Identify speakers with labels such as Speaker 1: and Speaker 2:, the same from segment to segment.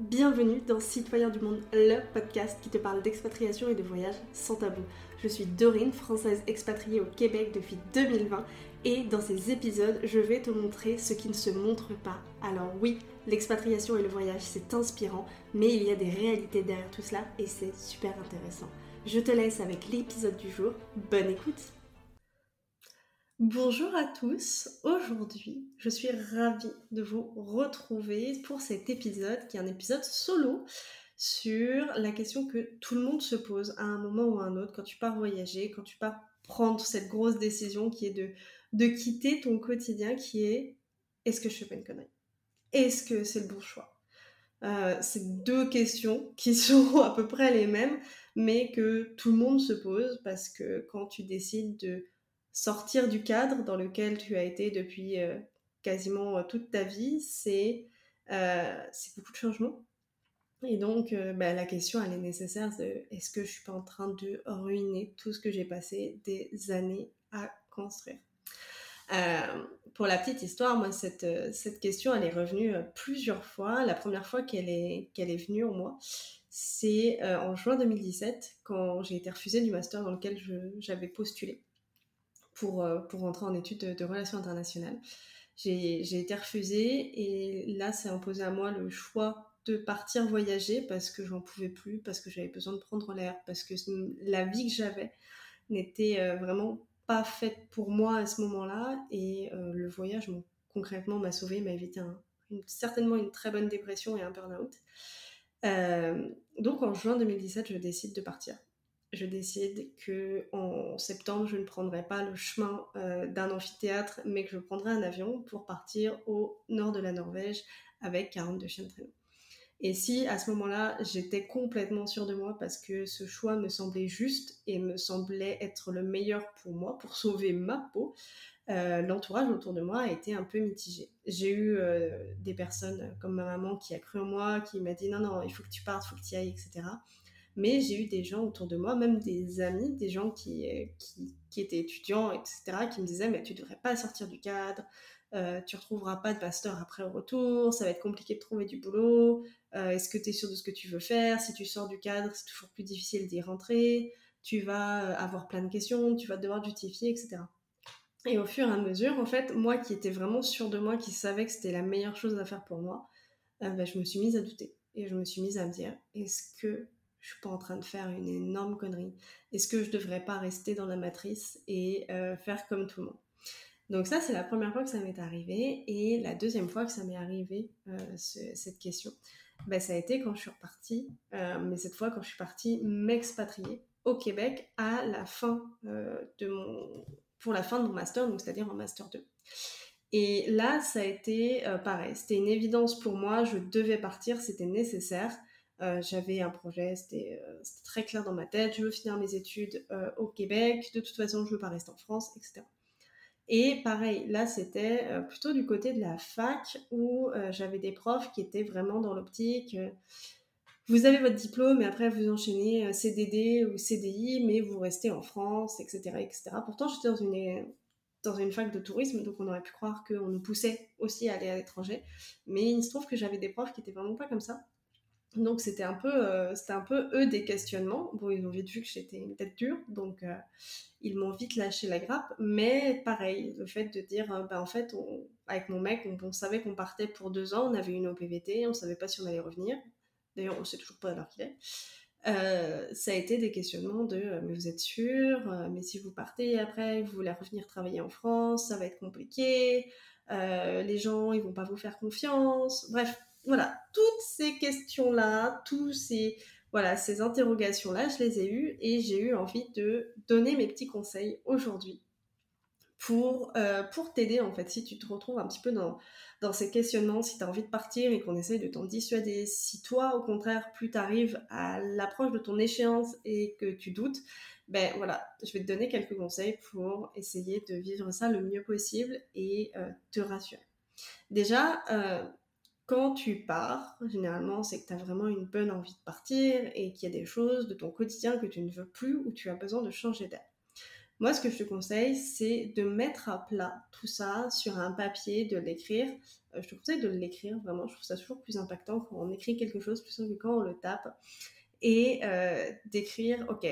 Speaker 1: bienvenue dans Citoyens du Monde, le podcast qui te parle d'expatriation et de voyage sans tabou. Je suis Dorine, française expatriée au Québec depuis 2020 et dans ces épisodes, je vais te montrer ce qui ne se montre pas. Alors oui, l'expatriation et le voyage, c'est inspirant, mais il y a des réalités derrière tout cela et c'est super intéressant. Je te laisse avec l'épisode du jour. Bonne écoute Bonjour à tous, aujourd'hui je suis ravie de vous retrouver pour cet épisode qui est un épisode solo sur la question que tout le monde se pose à un moment ou à un autre quand tu pars voyager, quand tu pars prendre cette grosse décision qui est de, quitter ton quotidien qui est est-ce que je fais pas une connerie? Est-ce que c'est le bon choix? Euh, C'est deux questions qui sont à peu près les mêmes mais que tout le monde se pose parce que quand tu décides de sortir du cadre dans lequel tu as été depuis euh, quasiment euh, toute ta vie, c'est euh, beaucoup de changements. Et donc, bah, la question, elle est nécessaire, est-ce que je suis pas en train de ruiner tout ce que j'ai passé des années à construire? Pour la petite histoire, moi, cette, cette question, elle est revenue plusieurs fois. La première fois qu'elle est, qu'elle est venue en moi, c'est en juin 2017, quand j'ai été refusée du master dans lequel j'avais postulé pour, euh, pour rentrer en études de, relations internationales. J'ai été refusée et là, c'est imposé à moi le choix de partir voyager parce que j'en pouvais plus, parce que j'avais besoin de prendre l'air, parce que la vie que j'avais n'était euh, vraiment pas faite pour moi à ce moment-là et euh, le voyage concrètement m'a sauvé, m'a évité certainement une très bonne dépression et un burn-out. donc en juin 2017, je décide de partir je décide que en septembre, je ne prendrai pas le chemin euh, d'un amphithéâtre, mais que je prendrai un avion pour partir au nord de la Norvège avec 42 chiens de traîneau. Et si à ce moment-là, j'étais complètement sûre de moi parce que ce choix me semblait juste et me semblait être le meilleur pour moi, pour sauver ma peau, euh, l'entourage autour de moi a été un peu mitigé. J'ai eu euh, des personnes comme ma maman qui a cru en moi, qui m'a dit non, non, il faut que tu partes, il faut que tu ailles, etc. Mais j'ai eu des gens autour de moi, même des amis, des gens qui, euh, qui, étaient étudiants, etc., qui me disaient Mais tu devrais pas sortir du cadre, euh, tu retrouveras pas de pasteur après au retour, ça va être compliqué de trouver du boulot, euh, est-ce que tu es sûr de ce que tu veux faire? Si tu sors du cadre, c'est toujours plus difficile d'y rentrer, tu vas euh, avoir plein de questions, tu vas devoir justifier, etc. Et au fur et à mesure, en fait, moi qui étais vraiment sûre de moi, qui savais que c'était la meilleure chose à faire pour moi, ben, je me suis mise à douter. Et je me suis mise à me dire, est-ce que je suis pas en train de faire une énorme connerie. Est-ce que je devrais pas rester dans la matrice et euh, faire comme tout le monde? Donc ça, c'est la première fois que ça m'est arrivé. Et la deuxième fois que ça m'est arrivé, euh, cette question, bah, ça a été quand je suis repartie, euh, mais cette fois quand je suis partie m'expatrier au Québec à la fin de mon... pour la fin de mon master, donc c'est-à-dire en master 2. Et là, ça a été pareil. C'était une évidence pour moi. Je devais partir, c'était nécessaire. Euh, j'avais un projet, euh, c'était très clair dans ma tête, je veux finir mes études euh, au Québec, de toute façon je veux pas rester en France, etc. Et pareil, là c'était plutôt du côté de la fac où j'avais des profs qui étaient vraiment dans l'optique, vous avez votre diplôme et après vous enchaînez CDD ou CDI, mais vous restez en France, etc. etc. Pourtant j'étais dans une, dans une fac de tourisme, donc on aurait pu croire qu'on nous poussait aussi à aller à l'étranger, mais il se trouve que j'avais des profs qui étaient vraiment pas comme ça donc c'était un peu, euh, c'était un peu eux des questionnements. Bon, ils ont vite vu que j'étais une tête dure, donc euh, ils m'ont vite lâché la grappe. Mais pareil, le fait de dire, euh, bah, en fait, avec mon mec, on, savait qu'on partait pour deux ans, on avait une OPVT, on savait pas si on allait revenir. D'ailleurs, on sait toujours pas alors qu'il est. ça a été des questionnements de mais vous êtes sûr mais si vous partez après vous voulez revenir travailler en France ça va être compliqué les gens ils vont pas vous faire confiance bref voilà, toutes ces questions-là, tous ces, voilà, ces interrogations-là, je les ai eues et j'ai eu envie de donner mes petits conseils aujourd'hui pour, euh, pour t'aider en fait si tu te retrouves un petit peu dans, ces questionnements, si tu as envie de partir et qu'on essaye de t'en dissuader, si toi au contraire plus tu arrives à l'approche de ton échéance et que tu doutes, ben voilà, je vais te donner quelques conseils pour essayer de vivre ça le mieux possible et euh, te rassurer. Déjà, euh, quand tu pars, généralement, c'est que tu as vraiment une bonne envie de partir et qu'il y a des choses de ton quotidien que tu ne veux plus ou tu as besoin de changer d'air. Moi, ce que je te conseille, c'est de mettre à plat tout ça sur un papier, de l'écrire. Euh, je te conseille de l'écrire, vraiment. Je trouve ça toujours plus impactant quand on écrit quelque chose plutôt que quand on le tape. Et euh, d'écrire, ok,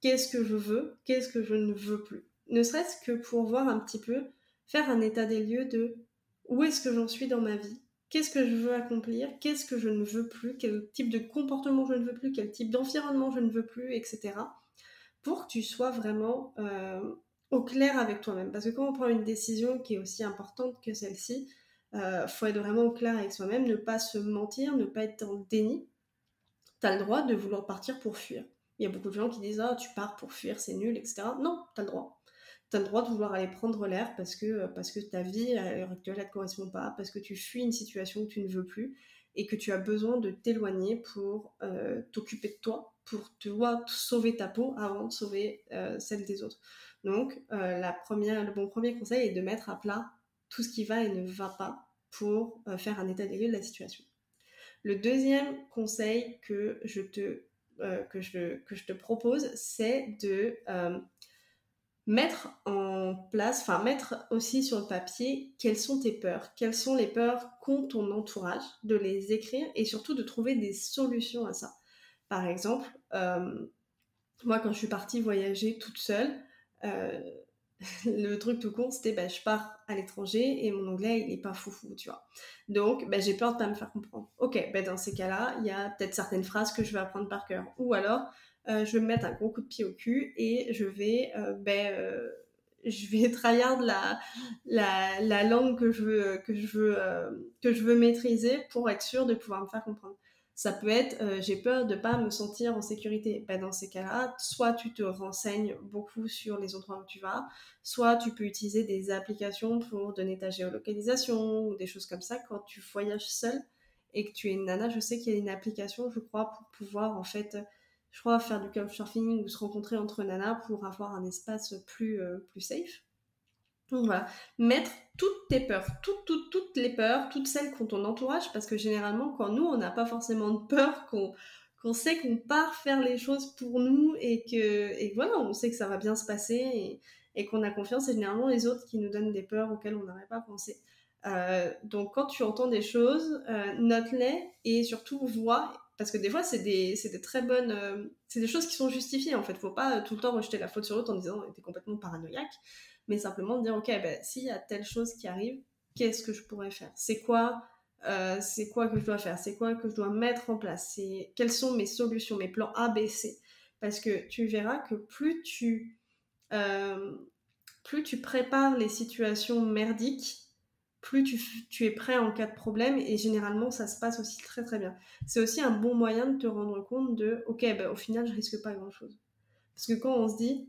Speaker 1: qu'est-ce que je veux, qu'est-ce que je ne veux plus? Ne serait-ce que pour voir un petit peu, faire un état des lieux de où est-ce que j'en suis dans ma vie, qu'est-ce que je veux accomplir, qu'est-ce que je ne veux plus, quel type de comportement je ne veux plus, quel type d'environnement je ne veux plus, etc. Pour que tu sois vraiment euh, au clair avec toi-même. Parce que quand on prend une décision qui est aussi importante que celle-ci, il euh, faut être vraiment au clair avec soi-même, ne pas se mentir, ne pas être en déni. Tu as le droit de vouloir partir pour fuir. Il y a beaucoup de gens qui disent Ah, tu pars pour fuir, c'est nul, etc. Non, tu as le droit tu as le droit de vouloir aller prendre l'air parce que, euh, parce que ta vie à l'heure actuelle, ne te correspond pas, parce que tu fuis une situation que tu ne veux plus et que tu as besoin de t'éloigner pour euh, t'occuper de toi, pour toi sauver ta peau avant de sauver euh, celle des autres. Donc, la première, le bon premier conseil est de mettre à plat tout ce qui va et ne va pas pour faire un état des lieux de la situation. Le deuxième conseil que je te, que je, que je te propose, c'est de mettre en place, enfin mettre aussi sur le papier quelles sont tes peurs, quelles sont les peurs qu'ont ton entourage, de les écrire et surtout de trouver des solutions à ça. Par exemple, euh, moi quand je suis partie voyager toute seule, euh, le truc tout con c'était bah, je pars à l'étranger et mon anglais il est pas foufou, tu vois. Donc bah, j'ai peur de pas me faire comprendre. Ok, bah, dans ces cas-là, il y a peut-être certaines phrases que je vais apprendre par cœur. Ou alors, euh, je vais me mettre un gros coup de pied au cul et je vais, euh, ben, euh, je vais tryhard la, la, la, langue que je veux, que je veux, que je veux maîtriser pour être sûr de pouvoir me faire comprendre. Ça peut être, j'ai peur de pas me sentir en sécurité. Ben, dans ces cas-là, soit tu te renseignes beaucoup sur les endroits où tu vas, soit tu peux utiliser des applications pour donner ta géolocalisation ou des choses comme ça quand tu voyages seul et que tu es une nana. Je sais qu'il y a une application, je crois, pour pouvoir en fait je crois, faire du couchsurfing ou se rencontrer entre nanas pour avoir un espace plus, euh, plus safe. Donc voilà, mettre toutes tes peurs, toutes, toutes, toutes les peurs, toutes celles qu'on ton entourage, parce que généralement, quand nous, on n'a pas forcément de peur, qu'on qu'on sait qu'on part faire les choses pour nous et que, et voilà, on sait que ça va bien se passer et, et qu'on a confiance, c'est généralement les autres qui nous donnent des peurs auxquelles on n'aurait pas pensé. Euh, donc quand tu entends des choses, euh, note-les et surtout vois parce que des fois c'est des, des, très bonnes euh, c'est des choses qui sont justifiées en fait. Faut pas tout le temps rejeter la faute sur l'autre en disant t'es complètement paranoïaque mais simplement dire ok ben s'il y a telle chose qui arrive qu'est-ce que je pourrais faire? C'est quoi euh, c'est quoi que je dois faire? C'est quoi que je dois mettre en place? Quelles sont mes solutions mes plans A B C? Parce que tu verras que plus tu euh, plus tu prépares les situations merdiques plus tu, es prêt en cas de problème et généralement ça se passe aussi très très bien. C'est aussi un bon moyen de te rendre compte de ok ben, au final je risque pas grand chose. Parce que quand on se dit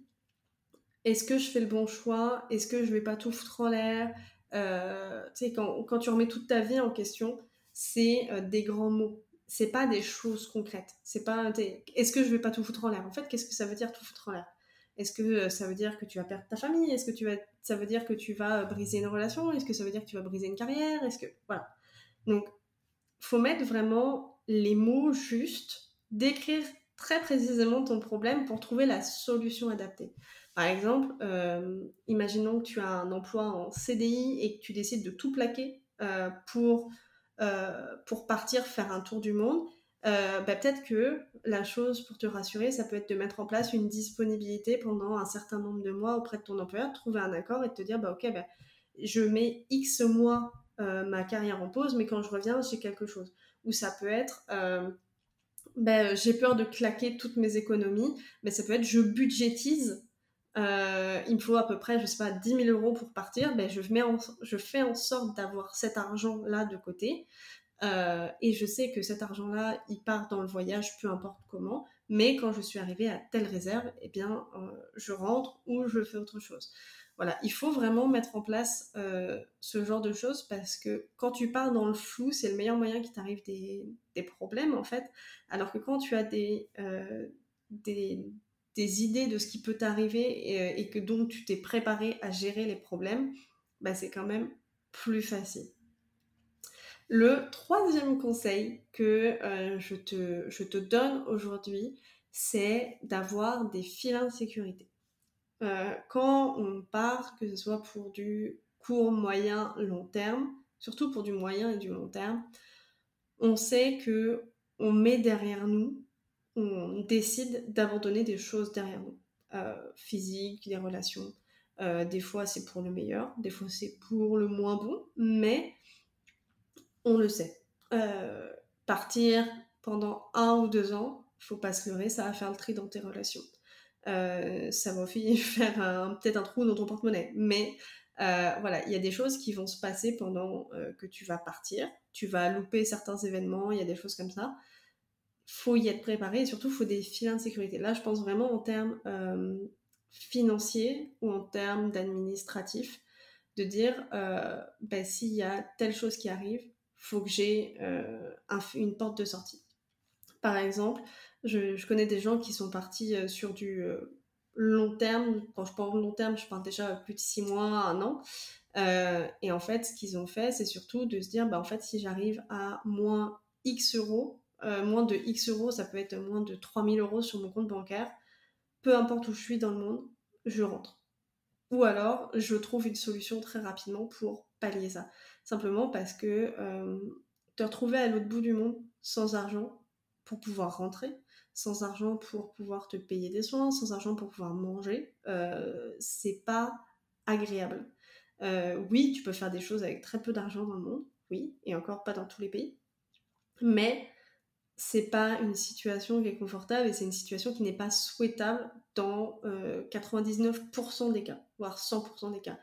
Speaker 1: est-ce que je fais le bon choix, est-ce que je vais pas tout foutre en l'air, euh, tu sais quand, tu remets toute ta vie en question, c'est euh, des grands mots. C'est pas des choses concrètes. C'est pas est-ce que je vais pas tout foutre en l'air? En fait, qu'est-ce que ça veut dire tout foutre en l'air? Est-ce que euh, ça veut dire que tu vas perdre ta famille? Est-ce que tu vas, ça veut dire que tu vas euh, briser une relation? Est-ce que ça veut dire que tu vas briser une carrière? Est-ce que voilà. Donc, faut mettre vraiment les mots justes, décrire très précisément ton problème pour trouver la solution adaptée. Par exemple, euh, imaginons que tu as un emploi en CDI et que tu décides de tout plaquer pour, pour partir faire un tour du monde. Euh, bah, peut-être que la chose pour te rassurer, ça peut être de mettre en place une disponibilité pendant un certain nombre de mois auprès de ton employeur, trouver un accord et te dire, bah ok, bah, je mets X mois euh, ma carrière en pause, mais quand je reviens, j'ai quelque chose. Ou ça peut être, euh, bah, j'ai peur de claquer toutes mes économies, mais ça peut être, je budgétise il me faut à peu près, je sais pas, 10 000 euros pour partir, ben je, mets je fais en sorte d'avoir cet argent-là de côté. Euh, et je sais que cet argent-là, il part dans le voyage, peu importe comment. Mais quand je suis arrivée à telle réserve, eh bien, euh, je rentre ou je fais autre chose. Voilà, il faut vraiment mettre en place euh, ce genre de choses parce que quand tu pars dans le flou, c'est le meilleur moyen qu'il t'arrive des, problèmes en fait. Alors que quand tu as des, des, des, idées de ce qui peut t'arriver et, que donc tu t'es préparé à gérer les problèmes, bah, c'est quand même plus facile. Le troisième conseil que euh, je, te, je te donne aujourd'hui, c'est d'avoir des filins de sécurité. quand on part, que ce soit pour du court, moyen, long terme, surtout pour du moyen et du long terme, on sait que on met derrière nous, on décide d'abandonner des choses derrière nous, euh, physiques, des relations. Euh, des fois c'est pour le meilleur, des fois c'est pour le moins bon, mais on le sait. Euh, partir pendant un ou deux ans, faut pas se leurrer, ça va faire le tri dans tes relations. ça va faire peut-être un trou dans ton porte-monnaie, mais euh, voilà, il y a des choses qui vont se passer pendant euh, que tu vas partir. Tu vas louper certains événements, il y a des choses comme ça. Faut y être préparé et surtout, faut des filins de sécurité. Là, je pense vraiment en termes euh, financiers ou en termes d'administratif, de dire ben, s'il y a telle chose qui arrive, faut que j'ai une porte de sortie. Par exemple, je, connais des gens qui sont partis sur du long terme, quand je parle long terme, je parle déjà plus de six mois, un an. Euh, et en fait, ce qu'ils ont fait, c'est surtout de se dire, bah, en fait, si j'arrive à moins X euros, euh, moins de X euros, ça peut être moins de 3000 euros sur mon compte bancaire, peu importe où je suis dans le monde, je rentre. Ou alors, je trouve une solution très rapidement pour pallier ça. Simplement parce que euh, te retrouver à l'autre bout du monde sans argent pour pouvoir rentrer, sans argent pour pouvoir te payer des soins, sans argent pour pouvoir manger, euh, c'est pas agréable. Euh, oui, tu peux faire des choses avec très peu d'argent dans le monde, oui, et encore pas dans tous les pays, mais c'est pas une situation qui est confortable et c'est une situation qui n'est pas souhaitable dans 99% euh, des cas, voire 100% des cas.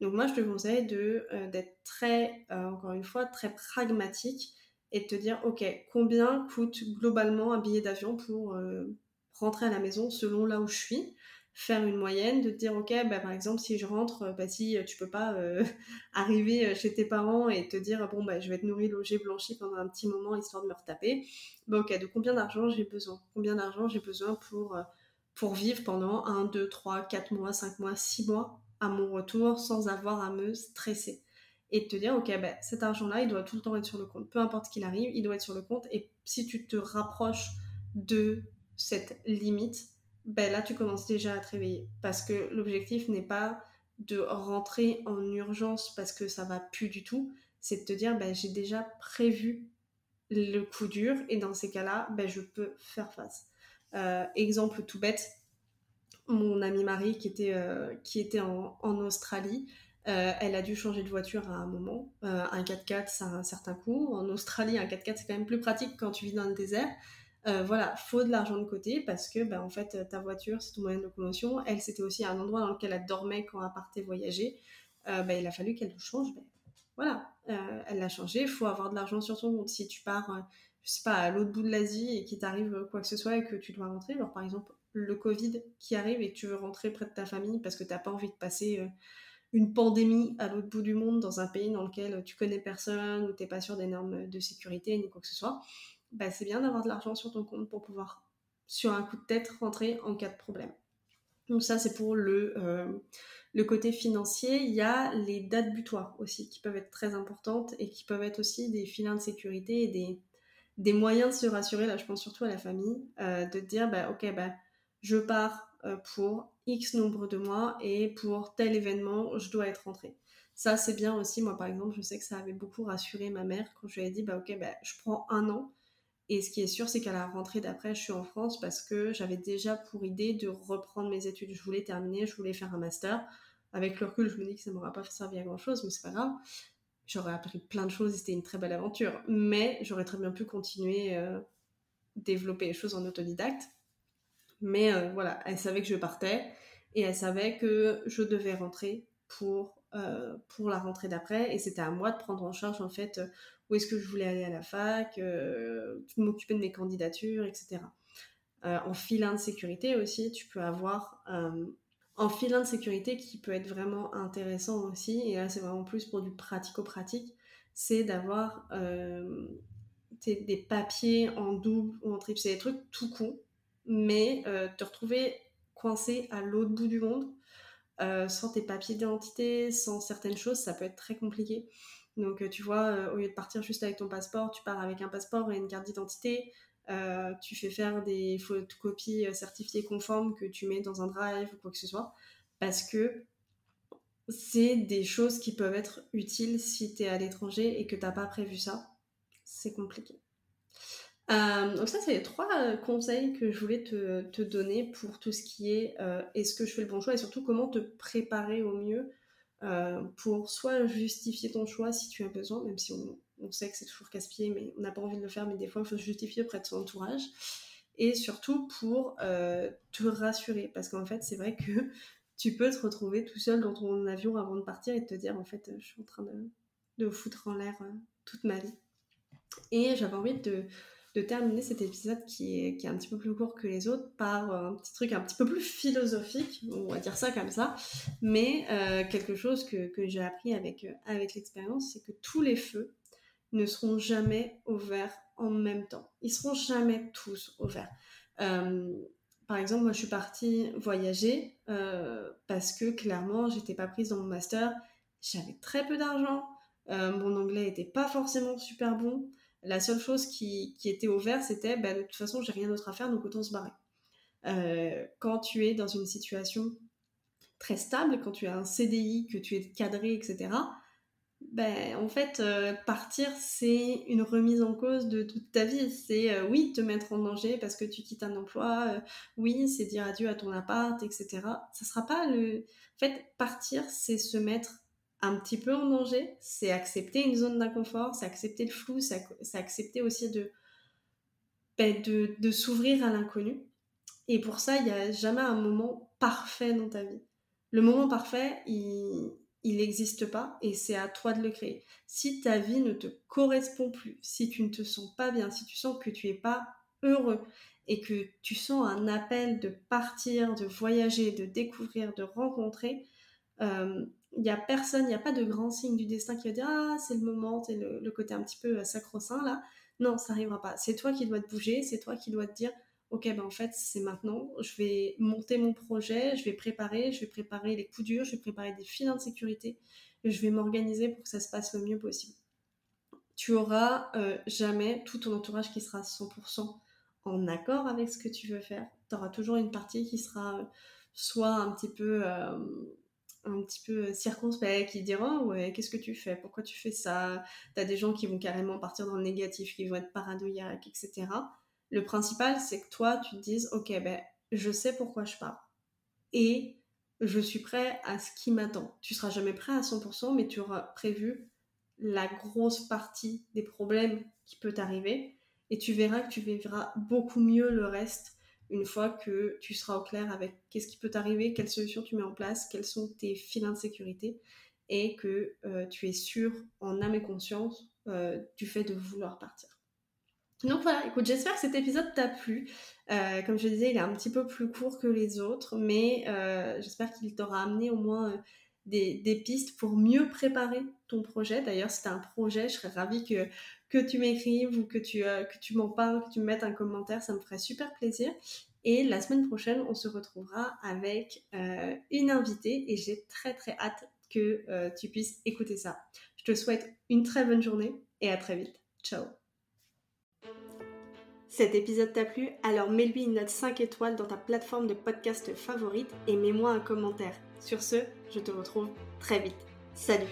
Speaker 1: Donc moi, je te conseille de d'être très, encore une fois, très pragmatique et de te dire, ok, combien coûte globalement un billet d'avion pour euh, rentrer à la maison selon là où je suis? Faire une moyenne, de te dire ok, bah, par exemple si je rentre, euh, bah, si tu peux pas euh, arriver chez tes parents et te dire bon bah je vais être nourri, logé, blanchi pendant un petit moment histoire de me retaper, bah, ok, de combien d'argent j'ai besoin? Combien d'argent j'ai besoin pour, pour vivre pendant 1, 2, 3, 4 mois, 5 mois, 6 mois? À mon retour sans avoir à me stresser et te dire, ok, ben, cet argent-là, il doit tout le temps être sur le compte. Peu importe qu'il arrive, il doit être sur le compte. Et si tu te rapproches de cette limite, ben là, tu commences déjà à te réveiller. Parce que l'objectif n'est pas de rentrer en urgence parce que ça va plus du tout. C'est de te dire, ben, j'ai déjà prévu le coup dur. Et dans ces cas-là, ben, je peux faire face. Euh, exemple tout bête, mon ami Marie qui était, euh, qui était en, en Australie, euh, elle a dû changer de voiture à un moment. Euh, un 4x4, ça a un certain coût. En Australie, un 4x4, c'est quand même plus pratique quand tu vis dans le désert. Voilà, faut de l'argent de côté parce que, ben, en fait, ta voiture, c'est ton moyen de locomotion. Elle, c'était aussi un endroit dans lequel elle dormait quand elle partait voyager. Ben, il a fallu qu'elle le change. Ben, voilà, elle l'a changé. Faut avoir de l'argent sur son compte. Si tu pars, je sais pas, à l'autre bout de l'Asie et qu'il t'arrive quoi que ce soit et que tu dois rentrer, genre par exemple le Covid qui arrive et que tu veux rentrer près de ta famille parce que tu n'as pas envie de passer une pandémie à l'autre bout du monde dans un pays dans lequel tu connais personne ou t'es pas sûr des normes de sécurité ni quoi que ce soit, bah c'est bien d'avoir de l'argent sur ton compte pour pouvoir, sur un coup de tête, rentrer en cas de problème. Donc ça c'est pour le, euh, le côté financier. Il y a les dates butoirs aussi qui peuvent être très importantes et qui peuvent être aussi des filins de sécurité et des, des moyens de se rassurer. Là je pense surtout à la famille, euh, de dire bah ok bah je pars euh, pour X nombre de mois et pour tel événement, je dois être rentrée. Ça, c'est bien aussi. Moi, par exemple, je sais que ça avait beaucoup rassuré ma mère quand je lui ai dit, bah ok, bah, je prends un an. Et ce qui est sûr, c'est qu'à la rentrée d'après, je suis en France parce que j'avais déjà pour idée de reprendre mes études. Je voulais terminer, je voulais faire un master. Avec le recul, je me dis que ça m'aura pas servi à grand chose, mais c'est pas grave. J'aurais appris plein de choses et c'était une très belle aventure. Mais j'aurais très bien pu continuer, euh, développer les choses en autodidacte. Mais euh, voilà, elle savait que je partais et elle savait que je devais rentrer pour, euh, pour la rentrée d'après. Et c'était à moi de prendre en charge en fait euh, où est-ce que je voulais aller à la fac, de m'occuper de mes candidatures, etc. en filin de sécurité aussi, tu peux avoir en filin de sécurité qui peut être vraiment intéressant aussi, et là c'est vraiment plus pour du pratico-pratique, c'est d'avoir des papiers en double ou en triple, c'est des trucs tout con, mais euh, te retrouver coincé à l'autre bout du monde, euh, sans tes papiers d'identité, sans certaines choses, ça peut être très compliqué. Donc, euh, tu vois, au lieu de partir juste avec ton passeport, tu pars avec un passeport et une carte d'identité. tu fais faire des photocopies certifiées conformes que tu mets dans un drive ou quoi que ce soit, parce que c'est des choses qui peuvent être utiles si tu es à l'étranger et que t'as pas prévu ça. C'est compliqué. Euh, donc ça, c'est les trois euh, conseils que je voulais te, donner pour tout ce qui est euh, est-ce que je fais le bon choix et surtout comment te préparer au mieux pour soit justifier ton choix si tu as besoin, même si on, sait que c'est toujours casse-pied, mais on n'a pas envie de le faire, mais des fois il faut se justifier auprès de son entourage. Et surtout pour te rassurer, parce qu'en fait c'est vrai que tu peux te retrouver tout seul dans ton avion avant de partir et te dire en fait je suis en train de, de foutre en l'air toute ma vie. Et j'avais envie de de terminer cet épisode qui est, qui est un petit peu plus court que les autres par euh, un petit truc un petit peu plus philosophique, on va dire ça comme ça, mais euh, quelque chose que, que j'ai appris avec, euh, avec l'expérience, c'est que tous les feux ne seront jamais ouverts en même temps. Ils seront jamais tous ouverts. par exemple, moi je suis partie voyager parce que clairement j'étais pas prise dans mon master, j'avais très peu d'argent, mon anglais était pas forcément super bon. La seule chose qui, était ouverte, c'était bah, de toute façon, j'ai rien d'autre à faire, donc autant se barrer. Euh, quand tu es dans une situation très stable, quand tu as un CDI, que tu es cadré, etc., ben, en fait, euh, partir, c'est une remise en cause de toute ta vie. C'est, euh, oui, te mettre en danger parce que tu quittes un emploi, oui, c'est dire adieu à ton appart, etc. Ça sera pas le... En fait, partir, c'est se mettre un petit peu en danger, c'est accepter une zone d'inconfort, c'est accepter le flou, c'est accepter aussi ben, de, s'ouvrir à l'inconnu. Et pour ça, il n'y a jamais un moment parfait dans ta vie. Le moment parfait, il n'existe pas et c'est à toi de le créer. Si ta vie ne te correspond plus, si tu ne te sens pas bien, si tu sens que tu n'es pas heureux et que tu sens un appel de partir, de voyager, de découvrir, de rencontrer, euh, il n'y a personne, il n'y a pas de grand signe du destin qui va dire Ah, c'est le moment, c'est le, côté un petit peu euh, sacro-saint là. Non, ça n'arrivera pas. C'est toi qui dois te bouger, c'est toi qui dois te dire Ok, ben en fait, c'est maintenant, je vais monter mon projet, je vais préparer, je vais préparer les coups durs, je vais préparer des filins de sécurité, je vais m'organiser pour que ça se passe le mieux possible. Tu auras euh, jamais tout ton entourage qui sera 100% en accord avec ce que tu veux faire. Tu auras toujours une partie qui sera euh, soit un petit peu un petit peu circonspect, qui diront oh, ouais, qu'est-ce que tu fais? Pourquoi tu fais ça? T'as des gens qui vont carrément partir dans le négatif, qui vont être paranoïaques, etc. Le principal, c'est que toi, tu te dises ok, ben, je sais pourquoi je pars. Et je suis prêt à ce qui m'attend. Tu seras jamais prêt à 100%, mais tu auras prévu la grosse partie des problèmes qui peut t'arriver. Et tu verras que tu vivras beaucoup mieux le reste une fois que tu seras au clair avec qu'est-ce qui peut t'arriver, quelles solutions tu mets en place, quels sont tes filins de sécurité et que euh, tu es sûr en âme et conscience euh, du fait de vouloir partir. Donc voilà, écoute, j'espère que cet épisode t'a plu. Euh, comme je disais, il est un petit peu plus court que les autres, mais j'espère qu'il t'aura amené au moins des, pistes pour mieux préparer ton projet. D'ailleurs, si tu as un projet, je serais ravie que, que tu m'écrives ou que tu, euh, que tu m'en parles, que tu me mettes un commentaire, ça me ferait super plaisir. Et la semaine prochaine, on se retrouvera avec euh, une invitée et j'ai très très hâte que euh, tu puisses écouter ça. Je te souhaite une très bonne journée et à très vite. Ciao cet épisode t'a plu? Alors mets-lui une note 5 étoiles dans ta plateforme de podcast favorite et mets-moi un commentaire. Sur ce, je te retrouve très vite. Salut